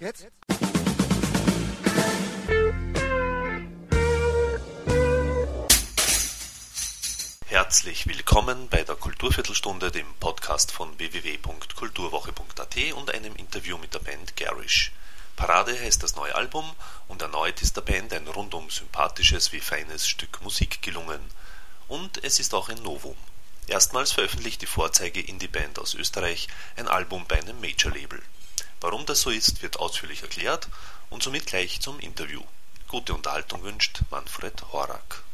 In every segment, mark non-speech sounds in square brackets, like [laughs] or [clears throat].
Jetzt? Herzlich willkommen bei der Kulturviertelstunde, dem Podcast von www.kulturwoche.at und einem Interview mit der Band Garish. Parade heißt das neue Album und erneut ist der Band ein rundum sympathisches wie feines Stück Musik gelungen. Und es ist auch ein Novum. Erstmals veröffentlicht die Vorzeige Indie-Band aus Österreich ein Album bei einem Major-Label. Warum das so ist, wird ausführlich erklärt und somit gleich zum Interview. Gute Unterhaltung wünscht Manfred Horak.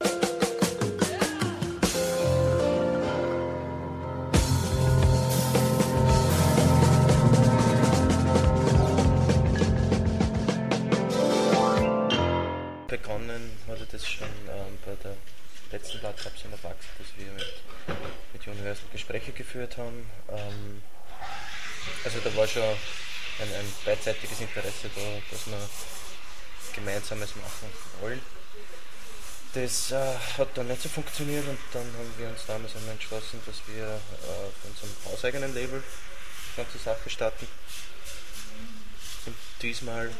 Begonnen hatte das schon ähm, bei der letzten Cups in der Bax, dass wir mit, mit Universal Gespräche geführt haben. Ähm, also da war schon ein, ein beidseitiges Interesse da, dass wir Gemeinsames machen wollen. Das äh, hat dann nicht so funktioniert und dann haben wir uns damals entschlossen, dass wir äh, unserem hauseigenen Label die ganze Sache starten. Und diesmal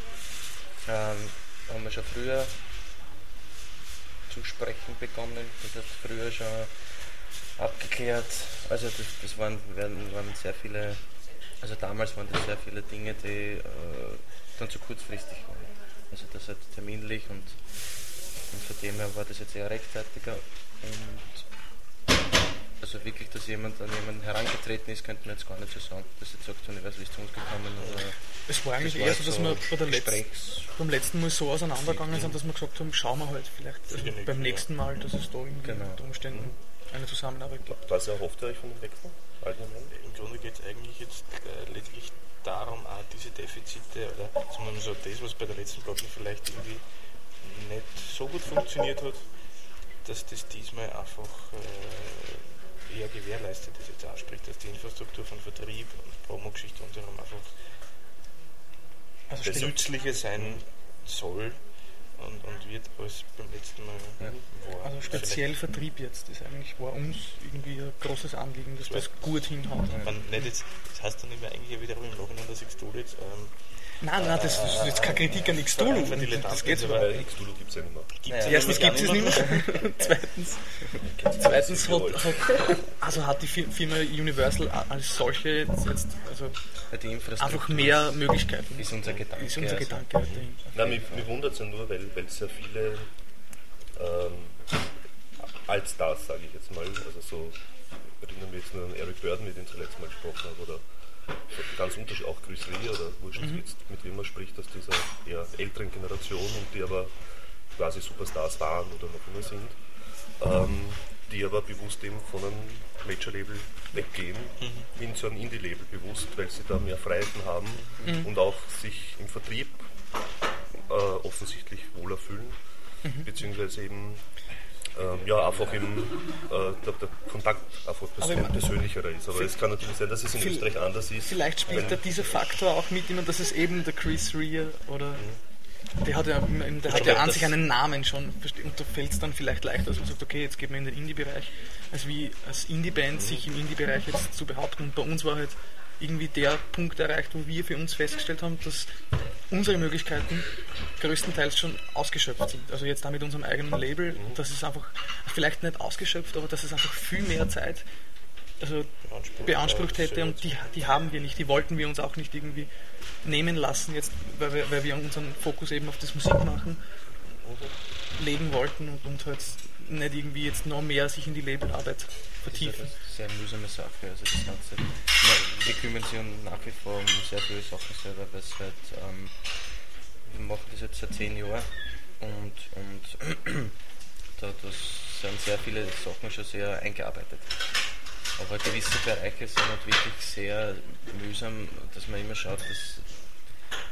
ähm, haben wir schon früher zu sprechen begonnen. Das hat früher schon abgeklärt. Also das, das waren, waren sehr viele, also damals waren das sehr viele Dinge, die äh, dann zu kurzfristig waren. Also das hat terminlich und, und von dem her war das jetzt eher rechtzeitiger. Und also wirklich, dass jemand an jemanden herangetreten ist, könnte man jetzt gar nicht so sagen, dass jetzt sagt, Universal ist zu uns gekommen. Oder Es war eigentlich eher so, dass wir bei der letzten, beim letzten Mal so auseinandergegangen sind, dass wir gesagt haben, schauen wir halt vielleicht also beim nächste, nächsten Mal, dass es da irgendwie Genau. unter Umständen eine Zusammenarbeit gibt. Was erhofft ihr euch von dem Wechsel? Allgemein? Im Grunde geht es eigentlich jetzt äh, letztlich darum, auch diese Defizite oder mal so, das, was bei der letzten Platte vielleicht irgendwie nicht so gut funktioniert hat, dass das diesmal einfach äh, eher gewährleistet ist jetzt auch, sprich, dass die Infrastruktur von Vertrieb und Promo-Geschichte und so einfach Also das Nützliche sein soll und, und wird als beim letzten Mal war. also speziell Vertrieb jetzt ist eigentlich war uns irgendwie ein großes Anliegen, dass das gut hinhaut. Man, nicht jetzt, das heißt dann immer eigentlich wiederum im Nachhinein, dass ich Stuhl jetzt ähm, Nein, nein, das ist jetzt keine Kritik an X-Dulu. Einfach Dilettanten, Das geht so X-Dulu gibt es ja nicht mehr. gibt's Erstens gibt es es nicht mehr. [laughs] Zweitens, zweitens hat, hat, also hat die Fir- Firma Universal als solche jetzt, also Ja, einfach mehr Möglichkeiten. ist unser Gedanke. Ist unser also. Gedanke dahinter. Nein, mich, mich wundert es ja nur, weil weil es sehr viele ähm, Altstars, sage ich jetzt mal, also so, ich erinnere mich jetzt nur an Eric Burden, mit dem ich zuletzt mal gesprochen habe, oder ganz unterschiedlich, auch Chris Lee oder wurscht jetzt, mit wem man spricht, aus dieser eher älteren Generation und die aber quasi Superstars waren oder noch immer sind, ähm, die aber bewusst eben von einem Major-Label weggehen, hin zu einem Indie-Label bewusst, weil sie da mehr Freiheiten haben und auch sich im Vertrieb äh, offensichtlich wohler fühlen, beziehungsweise eben ähm, ja, einfach eben äh, der, der Kontakt einfach pers Aber ich mein- persönlicherer ist. Aber es kann natürlich sein, dass es in Österreich anders ist. Vielleicht spielt da dieser Faktor auch mit, dass es eben der Chris Rea oder der hat ja, der hat ja an sich einen Namen schon und da fällt es dann vielleicht leichter, dass man sagt, okay, jetzt geht man in den Indie-Bereich, als wie als Indie-Band sich im Indie-Bereich jetzt zu behaupten. Und bei uns war halt irgendwie der Punkt erreicht, wo wir für uns festgestellt haben, dass unsere Möglichkeiten größtenteils schon ausgeschöpft sind. Also jetzt da mit unserem eigenen Label, das ist einfach vielleicht nicht ausgeschöpft, aber dass es einfach viel mehr Zeit also Beansprucht, beansprucht hätte und die, die haben wir nicht, die wollten wir uns auch nicht irgendwie nehmen lassen, jetzt, weil wir, weil wir unseren Fokus eben auf das Musikmachen legen wollten und, und halt nicht irgendwie jetzt noch mehr sich in die Labelarbeit Das ist vertiefen. Sehr mühsame Sache. Also das Ganze. Wir kümmern sich nach wie vor um sehr viele Sachen selber, weil es halt, ähm, wir machen das jetzt seit zehn Jahren und, und [clears throat] da das sind sehr viele Sachen schon sehr eingearbeitet. Aber gewisse Bereiche sind halt wirklich sehr mühsam, dass man immer schaut, dass,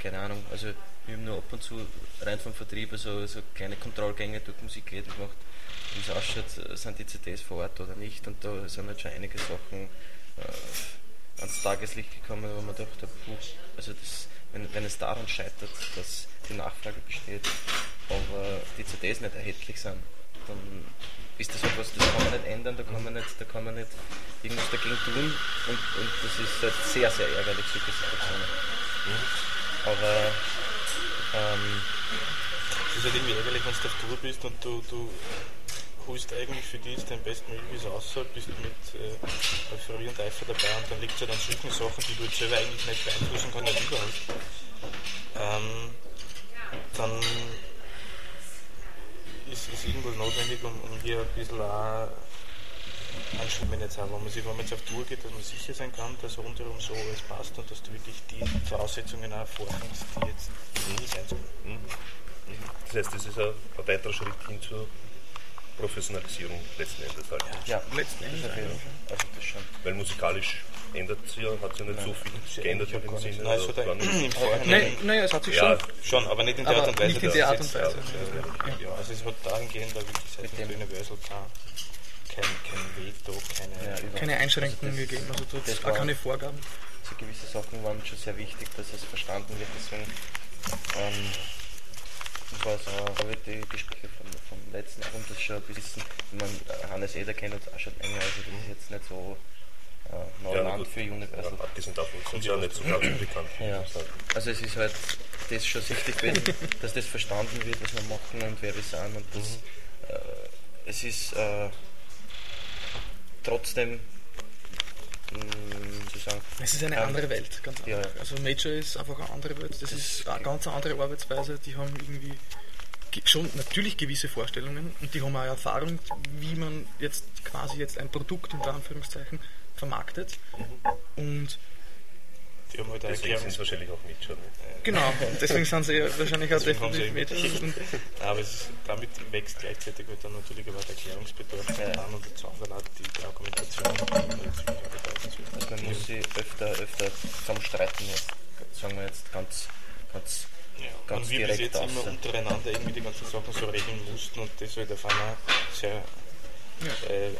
keine Ahnung, also wir haben nur ab und zu rein vom Vertrieb so, so kleine Kontrollgänge durch Musik geht und macht, wie es ausschaut, sind die CDs vor Ort oder nicht? Und da sind halt schon einige Sachen äh, ans Tageslicht gekommen, wo man dachte, puh, also das, wenn, wenn es daran scheitert, dass die Nachfrage besteht, aber die CDs nicht erhältlich sind, dann ist das etwas, das kann man nicht ändern, da kann man nicht, da kann man nicht irgendwas dagegen tun. Und, und das ist halt sehr, sehr ärgerlich, solche Situationen. Aber ähm, Es ist halt irgendwie ärgerlich, wenn du auf Tour bist und du, du holst eigentlich für dich dein bestmögliches aus, bist mit äh, Euphorie und Eifer dabei und dann liegt es halt an solchen Sachen, die du jetzt selber eigentlich nicht beeinflussen kannst, nicht überhaupt. Ähm, dann ist, ist irgendwas notwendig, um, um hier ein bisschen auch Anschluss jetzt auch, wenn man, sich, wenn man jetzt auf Tour geht, dass man sicher sein kann, dass rundherum so alles passt und dass du wirklich die Voraussetzungen auch vorfindest, die jetzt nie sein sollen. Das heißt, das ist ein, ein weiterer Schritt hin zur Professionalisierung letzten Endes halt. ja, Letzten Endes, ja. Also das schon. Weil musikalisch ändert sich ja, hat sich ja nicht so viel geändert in dem nicht- Sinne. Nein, also gar nicht. Nein, naja, es hat sich Ja, schon. schon, aber nicht in der Aber Art und Weise. nicht in der es Art und Weise. Ja, ja, also es hat dahingehend auch wirklich seit dem dem- Universal kein, kein, Veto, keine. Ja. Keine Einschränkungen Also das- gegeben, also dort auch war- keine Vorgaben. so gewisse Sachen waren schon sehr wichtig, dass es verstanden wird. Deswegen ähm, war so, habe ich die Gespräche vom, vom letzten Abend das schon ein bisschen, wenn man Hannes Eder kennt und auch schon länger, also das ist jetzt nicht so äh, Neuland gut. für Universal. Ja, abgesehen davon sind sie ja nicht so ganz [clears throat] bekannt. Ja. Also es ist halt das schon sichtlich gewesen, dass das verstanden wird, was wir machen und wer wir sind und das, äh, es ist äh, trotzdem zu sagen, Es ist eine Ähm, andere Welt, ganz ja, ja. Also Major ist einfach eine andere Welt. Das, Das ist ist- eine ganz andere Arbeitsweise. Die haben irgendwie ge- schon natürlich gewisse Vorstellungen und die haben auch Erfahrung, wie man jetzt quasi jetzt ein Produkt unter Anführungszeichen vermarktet. Und Die haben halt auch Deswegen sind sie wahrscheinlich auch mit schon. genau, und deswegen sind sie wahrscheinlich auch sie definitiv Nein, [laughs] aber es ist, damit wächst gleichzeitig halt dann natürlich aber der Erklärungsbedarf an und der Zahnsalat, die, die Argumentation. bedeutenswert. Also man muss sich öfter, öfter zusammenstreiten jetzt. Sagen wir jetzt ganz, ganz Ja, ganz und wir bis jetzt immer außer- untereinander irgendwie die ganzen Sachen so regeln mussten und das halt auf einer sehr äh, äh,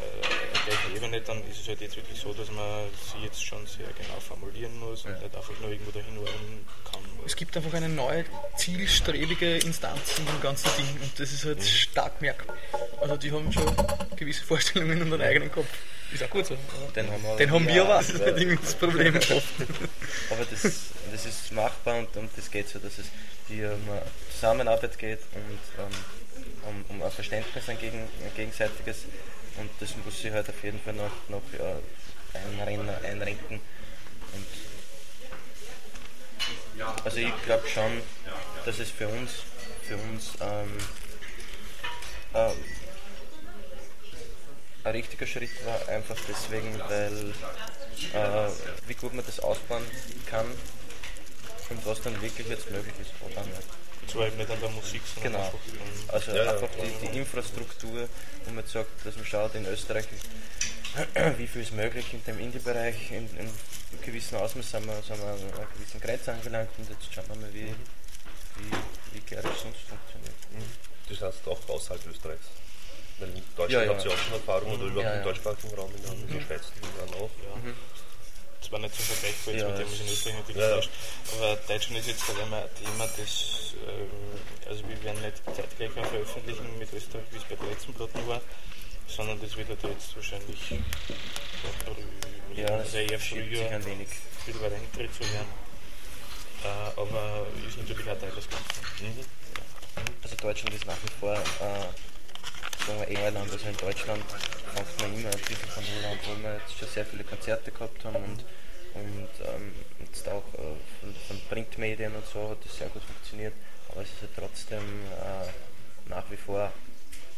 gleichen Ebene, dann ist es halt jetzt wirklich so, dass man sie jetzt schon sehr genau formulieren muss und Ja. nicht einfach nur irgendwo dahin ordnen kann. es gibt einfach eine neue, zielstrebige Instanz in dem ganzen Ding und das ist halt stark merkbar. Also die haben schon gewisse Vorstellungen und einen eigenen Kopf. Ist auch gut so. aber Den haben wir, Den haben wir aber, das ja, ist irgendwie das Problem oft. [laughs] Aber das, das ist machbar und, und das geht so, dass es hier um Zusammenarbeit geht und ähm, um, um ein Verständnis ein, gegen, ein gegenseitiges und das muss sich halt auf jeden Fall noch, noch ja, einrennen, einrenken. Und also ich glaube schon, dass es für uns, für uns ähm, ähm, ein richtiger Schritt war, einfach deswegen, weil äh, wie gut man das ausbauen kann und was dann wirklich jetzt möglich ist oder nicht. Zwar eben nicht an der Musik, sondern Genau. einfach an, Also Ja, ja. einfach die, die Infrastruktur, wo man sagt, dass man schaut in Österreich, [clears throat] wie viel ist möglich in dem Indie-Bereich, in, in gewissen Ausmaß sind wir, sind wir an einer gewissen Grenze angelangt und jetzt schauen wir mal, wie, wie, wie Gerisch sonst funktioniert. Das heißt auch außerhalb Österreichs. Weil in Deutschland Ja, ja. habt ihr auch schon Erfahrung oder überhaupt Ja, im ja. deutschsprachigen Raum, in der, in der Schweiz dann auch. Zwar nicht so vergleichbar jetzt Ja, mit dem, was in Österreich natürlich Ja, herrscht, aber Deutschland ist jetzt vor allem ein Thema, das, ähm, also wir werden nicht zeitgleich auch veröffentlichen mit Österreich, wie es bei der letzten Platten war, sondern das wird halt jetzt wahrscheinlich Ja, also eher früher ein wenig. viel weiter hinten zu werden. Äh, aber ist natürlich auch Teil des Ganzen. Also Deutschland ist nach wie vor, äh, sagen wir, eh Neuland. Also in Deutschland fängt man immer ein bisschen von Null an, wo wir jetzt schon sehr viele Konzerte gehabt haben und, und ähm, jetzt auch äh, von, von Printmedien und so hat das sehr gut funktioniert. Aber es ist ja trotzdem äh, nach wie vor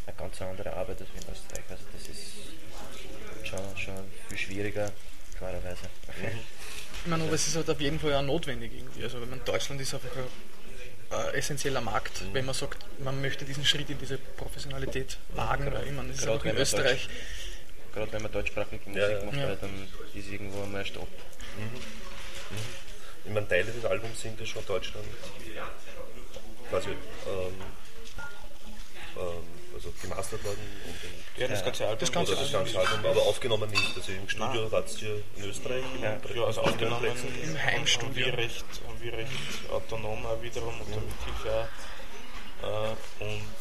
eine ganz andere Arbeit als in Österreich. Also das ist schon, schon viel schwieriger, klarerweise. Ich meine, aber es ist halt auf jeden Fall auch notwendig irgendwie. Also wenn man Deutschland ist einfach ein äh, essentieller Markt, wenn man sagt, man möchte diesen Schritt in diese Professionalität wagen. Weil das ist Gerade auch in wenn man Österreich. Gerade wenn man deutschsprachige Musik Ja, ja. macht, Ja. dann ist irgendwo einmal ein Stopp. Ich meine, Teile des Albums sind ja schon in Deutschland quasi ähm, ähm, also gemastert worden und, und Ja, das Ja. ganze Album. Das ganze oder das ganze Album, aber aufgenommen nicht. Also im Studio wart ihr in Österreich. Ja. in Ja, also aufgenommen. Im Heimstudio. Haben wir recht, haben wir recht autonom auch wiederum und damit Hilfe auch. Äh, und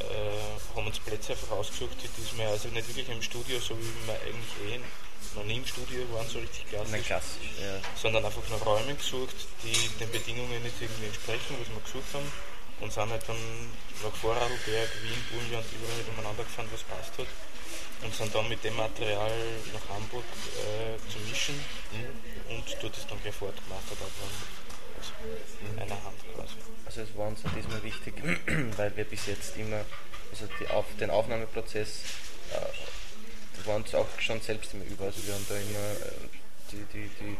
äh, haben uns Plätze einfach ausgesucht, die diesmal, also nicht wirklich im Studio, so wie wir eigentlich eh noch nie im Studio waren, so richtig klassisch. Nein, klassisch, ja. sondern einfach nach Räumen gesucht, die den Bedingungen nicht irgendwie entsprechen, was wir gesucht haben. Und sind halt dann nach Vorarlberg, Wien, Burgenland überall umeinander gefahren, was passt hat. Und sind dann mit dem Material nach Hamburg äh, zu mischen und dort ist dann gleich fortgemastert worden. Aus einer Hand quasi. Also es war uns auch diesmal wichtig, [clears throat] weil wir bis jetzt immer, also auf, den Aufnahmeprozess äh, waren uns auch schon selbst immer über. Also wir haben da immer äh, die, die, die,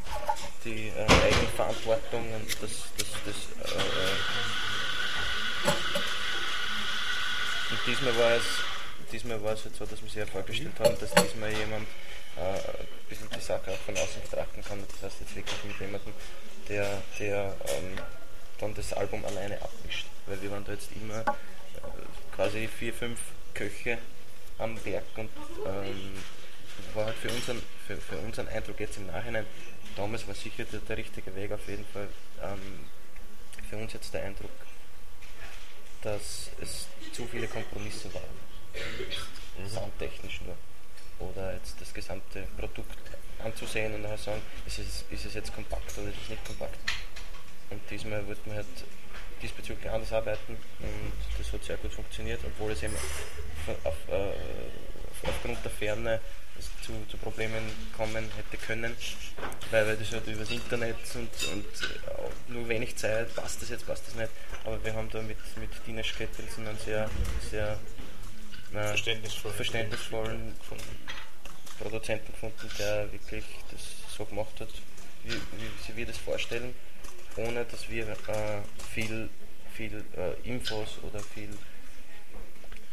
die äh, Eigenverantwortung und das, das, das äh, und diesmal war es diesmal war es halt so, dass wir sich ja vorgestellt haben, dass diesmal jemand äh, ein bisschen die Sache auch von außen betrachten kann. Das heißt jetzt wirklich mit jemandem, der, der ähm, dann das Album alleine abmischt. Weil wir waren da jetzt immer äh, quasi vier, fünf Köche am Werk und ähm, war halt für unseren, für, für unseren Eindruck jetzt im Nachhinein, damals war sicher der, der richtige Weg auf jeden Fall. Ähm, für uns jetzt der Eindruck, dass es zu viele Kompromisse waren. Soundtechnisch nur. Oder jetzt das gesamte Produkt anzusehen und nachher sagen, ist es, ist es jetzt kompakt oder ist es nicht kompakt. Und diesmal wird man halt diesbezüglich anders arbeiten und das hat sehr gut funktioniert, obwohl es eben auf, äh, aufgrund der Ferne zu, zu, Problemen kommen hätte können, weil, weil das halt über das Internet und, und nur wenig Zeit, passt das jetzt, passt das nicht. Aber wir haben da mit, mit Dinesh Kettelsen einen sehr, sehr äh, Verständnisvoll. verständnisvollen Produzenten gefunden, der wirklich das so gemacht hat, wie, wie sie wir das vorstellen, ohne dass wir äh, viel, viel äh, Infos oder viel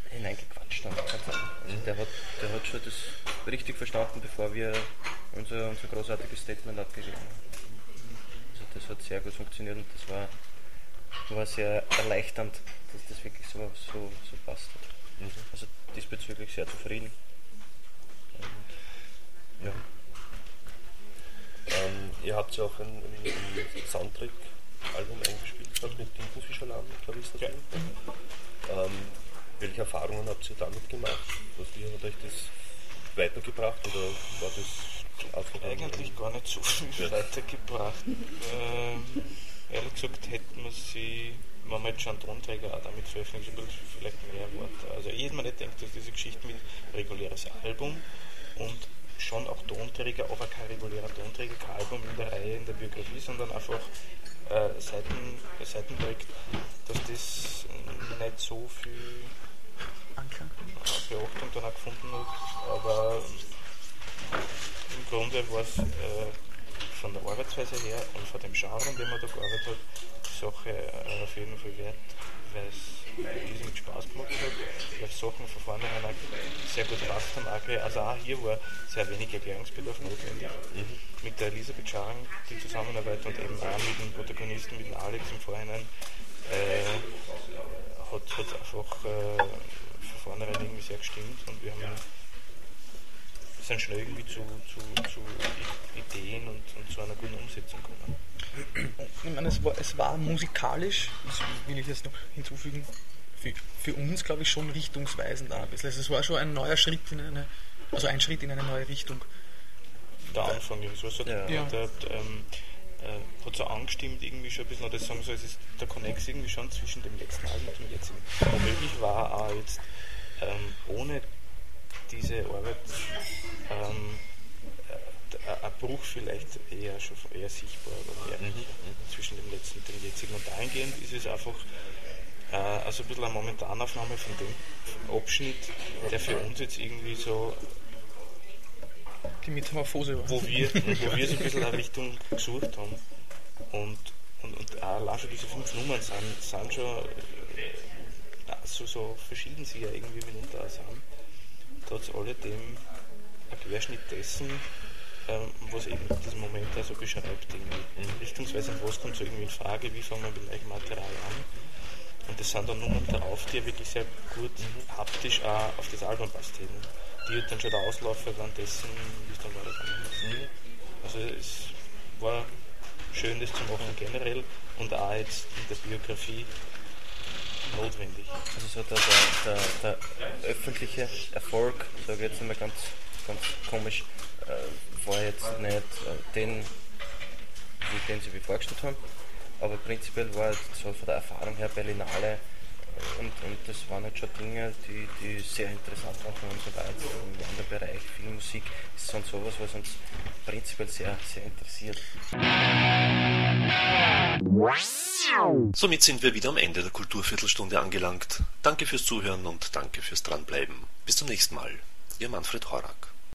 hineingequatscht haben. Also der, hat, der hat schon das richtig verstanden, bevor wir unser, unser großartiges Statement abgegeben haben. Also das hat sehr gut funktioniert und das war, war sehr erleichternd, dass das wirklich so, so, so passt hat. Also diesbezüglich sehr zufrieden. Und, ja. Ähm, ihr habt ja auch ein, ein, ein Soundtrack-Album eingespielt, gehabt mit Tintenfischeralarm, glaube ich, ist das Ja. ähm, Welche Erfahrungen habt ihr damit gemacht? Was, wie hat euch das weitergebracht oder war das Eigentlich gar nicht so viel Ja. weitergebracht. Ähm, ehrlich gesagt hätten wir sie, wenn wir jetzt schon einen Tonträger auch damit veröffentlichen, vielleicht mehr Worte. Also ich hätte mir nicht gedacht, dass diese Geschichte mit reguläres Album und schon auch Tonträger, aber kein regulärer Tonträger, kein Album in der Reihe, in der Biografie, sondern einfach äh, Seiten, Seitenprojekt, dass das nicht so viel Anklang. Beachtung dann auch gefunden hat, aber im Grunde war es äh, von der Arbeitsweise her und von dem Genre, in dem man da gearbeitet hat, die Sache äh, auf jeden Fall wert, weil es riesig Spaß gemacht hat, weil Sachen von vornherein auch sehr gut gepasst haben. Auch, also auch hier war sehr wenig Erklärungsbedarf notwendig. Mit der Elisabeth Scharang die Zusammenarbeit und eben auch mit dem Protagonisten, mit dem Alex im Vorhinein, äh, hat es einfach äh, von vornherein irgendwie sehr gestimmt und wir haben sind schnell irgendwie zu, zu, zu Ideen und, und zu einer guten Umsetzung gekommen. Ich meine, es war, es war musikalisch, das will ich jetzt noch hinzufügen, für, für uns, glaube ich, schon richtungsweisend auch ein bisschen. Also es war schon ein neuer Schritt in eine, also ein Schritt in eine neue Richtung. Der Anfang, so. Also Ja. der, der, der, ähm, äh, hat so angestimmt irgendwie schon ein bisschen, oder sagen so, es ist der Connex irgendwie schon zwischen dem letzten Album und dem jetzigen. Womöglich war auch jetzt ähm, ohne diese Arbeit ähm, äh, ein Bruch vielleicht eher schon eher sichtbar oder eher zwischen dem letzten und dem jetzigen. Und dahingehend ist es einfach äh, also ein bisschen eine Momentanaufnahme von dem Abschnitt, der für uns jetzt irgendwie so Die Metamorphose war. wo wir, [laughs] wo wir so ein bisschen eine Richtung gesucht haben. Und, und, und auch allein schon diese fünf Nummern sind, sind schon äh, so, so verschieden sie ja irgendwie mitunter auch sind. Trotz alledem ein Querschnitt dessen, ähm, was eben diesen Moment da so beschreibt, irgendwie. richtungsweise was kommt so irgendwie in Frage, wie fangen wir mit welchem Material an. Und das sind dann Nummern darauf, die ja wirklich sehr gut haptisch auch auf das Album passt hätten. Die hat dann schon der Auslaufer währenddessen, wie es dann weitergegangen ist. Also es war schön, das zu machen generell und auch jetzt in der Biografie notwendig. Also so der, der, der, der öffentliche Erfolg, sage ich jetzt einmal ganz, ganz komisch, äh, war jetzt nicht äh, den, wie den sie mir vorgestellt haben, aber prinzipiell war so von der Erfahrung her Berlinale und, und das waren halt schon Dinge, die, die sehr interessant und so weiter. Und in der Bereich Filmmusik ist sonst sowas, was uns prinzipiell sehr, sehr interessiert. Somit sind wir wieder am Ende der Kulturviertelstunde angelangt. Danke fürs Zuhören und danke fürs Dranbleiben. Bis zum nächsten Mal. Ihr Manfred Horak.